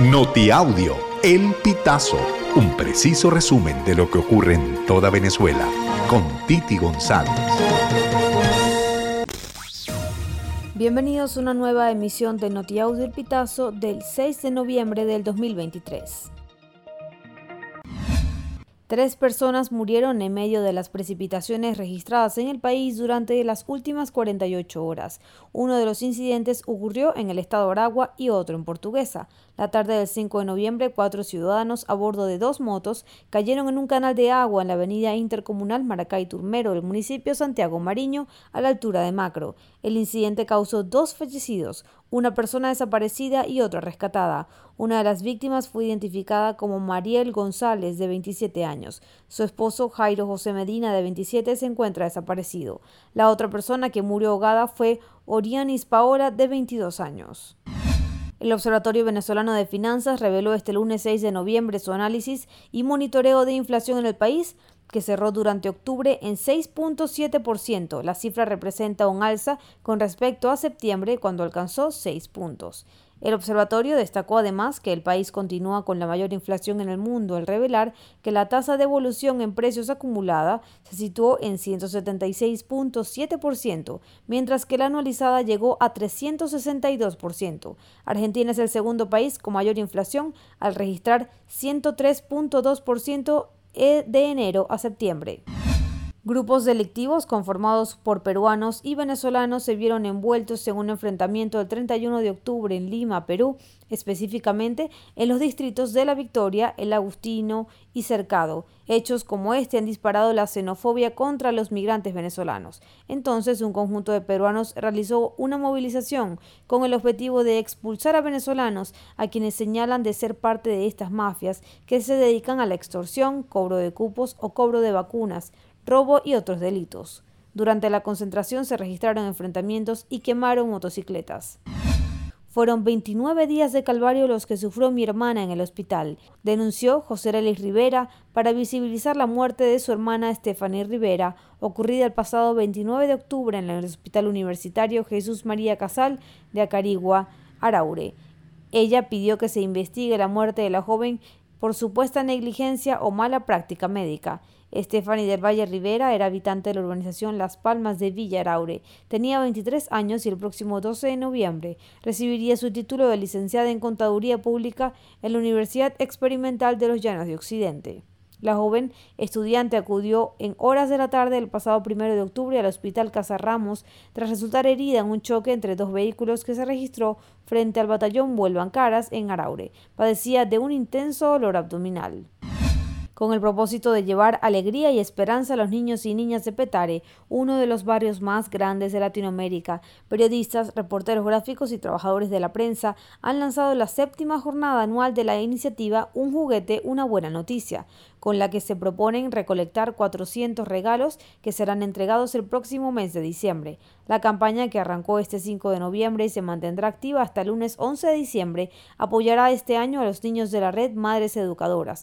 Notiaudio, El Pitazo, un preciso resumen de lo que ocurre en toda Venezuela, con Titi González. Bienvenidos a una nueva emisión de Notiaudio El Pitazo del 6 de noviembre del 2023. Tres personas murieron en medio de las precipitaciones registradas en el país durante las últimas 48 horas. Uno de los incidentes ocurrió en el estado Aragua y otro en Portuguesa. La tarde del 5 de noviembre, cuatro ciudadanos a bordo de dos motos cayeron en un canal de agua en la avenida intercomunal Maracay Turmero del municipio Santiago Mariño, a la altura de Macro. El incidente causó dos fallecidos, una persona desaparecida y otra rescatada. Una de las víctimas fue identificada como Mariel González, de 27 años. Su esposo, Jairo José Medina, de 27, se encuentra desaparecido. La otra persona que murió ahogada fue Orianis Paola, de 22 años. El Observatorio Venezolano de Finanzas reveló este lunes 6 de noviembre su análisis y monitoreo de inflación en el país, que cerró durante octubre en 6.7%. La cifra representa un alza con respecto a septiembre, cuando alcanzó 6 puntos. El observatorio destacó además que el país continúa con la mayor inflación en el mundo al revelar que la tasa de evolución en precios acumulada se situó en 176.7%, mientras que la anualizada llegó a 362%. Argentina es el segundo país con mayor inflación al registrar 103.2% de enero a septiembre. Grupos delictivos conformados por peruanos y venezolanos se vieron envueltos en un enfrentamiento el 31 de octubre en Lima, Perú, específicamente en los distritos de La Victoria, El Agustino y Cercado. Hechos como este han disparado la xenofobia contra los migrantes venezolanos. Entonces, un conjunto de peruanos realizó una movilización con el objetivo de expulsar a venezolanos a quienes señalan de ser parte de estas mafias que se dedican a la extorsión, cobro de cupos o cobro de vacunas robo y otros delitos. Durante la concentración se registraron enfrentamientos y quemaron motocicletas. Fueron 29 días de calvario los que sufrió mi hermana en el hospital, denunció José Relis Rivera para visibilizar la muerte de su hermana Stephanie Rivera, ocurrida el pasado 29 de octubre en el Hospital Universitario Jesús María Casal de Acarigua, Araure. Ella pidió que se investigue la muerte de la joven por supuesta negligencia o mala práctica médica. Stephanie del Valle Rivera era habitante de la urbanización Las Palmas de Villa Araure. Tenía 23 años y el próximo 12 de noviembre recibiría su título de licenciada en Contaduría Pública en la Universidad Experimental de los Llanos de Occidente. La joven estudiante acudió en horas de la tarde del pasado primero de octubre al Hospital Casa Ramos tras resultar herida en un choque entre dos vehículos que se registró frente al batallón Vuelvan Caras en Araure. Padecía de un intenso dolor abdominal con el propósito de llevar alegría y esperanza a los niños y niñas de Petare, uno de los barrios más grandes de Latinoamérica. Periodistas, reporteros gráficos y trabajadores de la prensa han lanzado la séptima jornada anual de la iniciativa Un juguete, una buena noticia, con la que se proponen recolectar 400 regalos que serán entregados el próximo mes de diciembre. La campaña, que arrancó este 5 de noviembre y se mantendrá activa hasta el lunes 11 de diciembre, apoyará este año a los niños de la red Madres Educadoras.